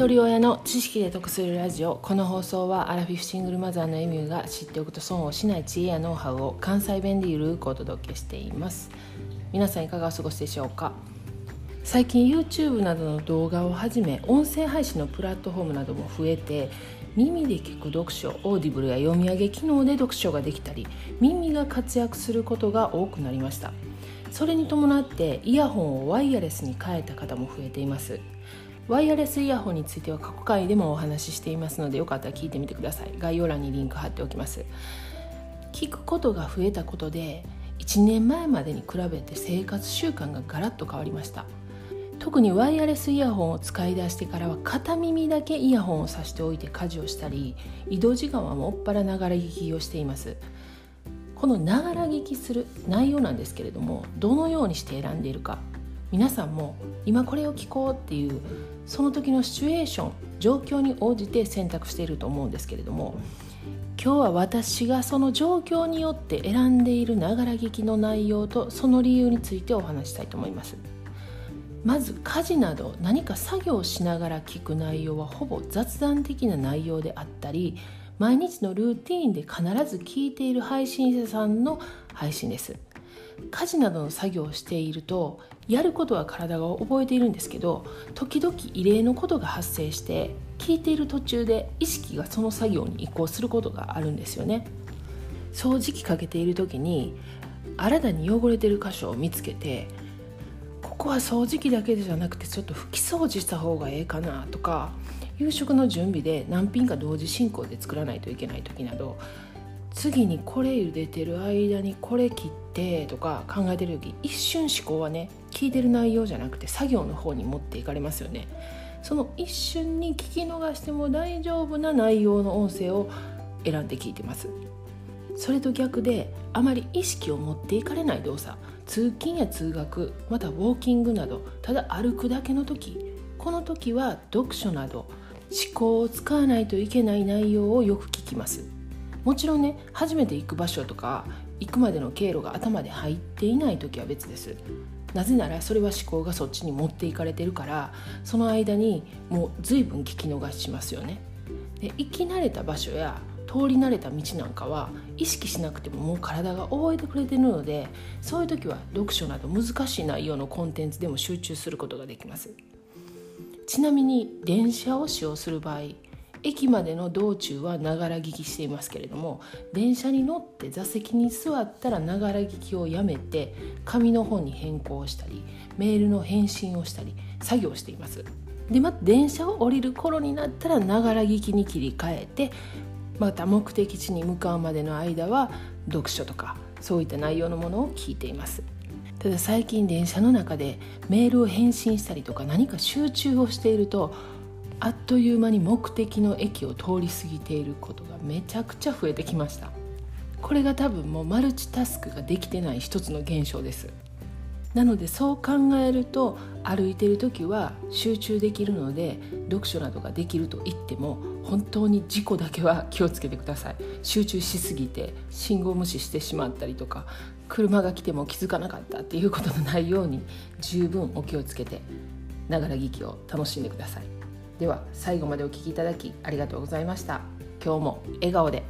一人親の知識で得するラジオ。この放送はアラフィフシングルマザーのエミューが知っておくと損をしない知恵やノウハウを関西弁でゆるくお届けしています。皆さんいかがお過ごしでしょうか？最近 YouTube などの動画をはじめ音声配信のプラットフォームなども増えて耳で聞く読書 Audible や読み上げ機能で読書ができたり耳が活躍することが多くなりました。それに伴ってイヤホンをワイヤレスに変えた方も増えています。ワイヤレスイヤホンについては過去回でもお話ししていますのでよかったら聞いてみてください。概要欄にリンク貼っておきます。聞くことが増えたことで1年前までに比べて生活習慣がガラッと変わりました。特にワイヤレスイヤホンを使い出してからは片耳だけイヤホンをさしておいて家事をしたり移動時間はもっぱらながら聞きをしています。このながら聞きする内容なんですけれどもどのようにして選んでいるか。皆さんも今これを聞こうっていうその時のシチュエーション状況に応じて選択していると思うんですけれども今日は私がその状況によって選んでいるながら聞きの内容とその理由についてお話したいと思います。まず家事など何か作業しながら聞く内容はほぼ雑談的な内容であったり毎日のルーティンで必ず聞いている配信者さんの配信です。家事などの作業をしているとやることは体が覚えているんですけど時々異例のことが発生して聞いている途中で意識がその作業に移行することがあるんですよね。掃除機かけている時に新たに汚れてる箇所を見つけてここは掃除機だけじゃなくてちょっと拭き掃除した方がええかなとか夕食の準備で何品か同時進行で作らないといけない時など次にこれ茹でてる間にこれ切ってとか考えてる時一瞬思考はね聞いてる内容じゃなくて作業の方に持っていかれますよね。その一瞬に聞き逃しても大丈夫な内容の音声を選んで聞いてます。それと逆であまり意識を持っていかれない動作通勤や通学またウォーキングなどただ歩くだけの時この時は読書など思考を使わないといけない内容をよく聞きます。もちろんね初めて行く場所とか行くまでの経路が頭で入っていない時は別です。なぜならそれは思考がそっちに持っていかれてるからその間にもう随分聞き逃しますよね。で行き慣れた場所や通り慣れた道なんかは意識しなくてももう体が覚えてくれてるのでそういう時は読書など難しい内容のコンテンツでも集中することができます。ちなみに電車を使用する場合駅までの道中はながら聞きしていますけれども電車に乗って座席に座ったらながら聞きをやめて紙の本に変更したりメールの返信をしたり作業しています。でまた電車を降りる頃になったらながら聞きに切り替えてまた目的地に向かうまでの間は読書とかそういった内容のものを聞いています。ただ最近電車の中でメールを返信したりとか何か集中をしているとあっという間に目的の駅を通り過ぎていることがめちゃくちゃ増えてきました。これが多分もうマルチタスクができてない一つの現象です。なのでそう考えると歩いてる時は集中できるので読書などができると言っても本当に事故だけは気をつけてください。集中しすぎて信号無視してしまったりとか車が来ても気づかなかったっていうことのないように十分お気をつけてながら聞きを楽しんでください。では最後までお聴きいただきありがとうございました。今日も笑顔で。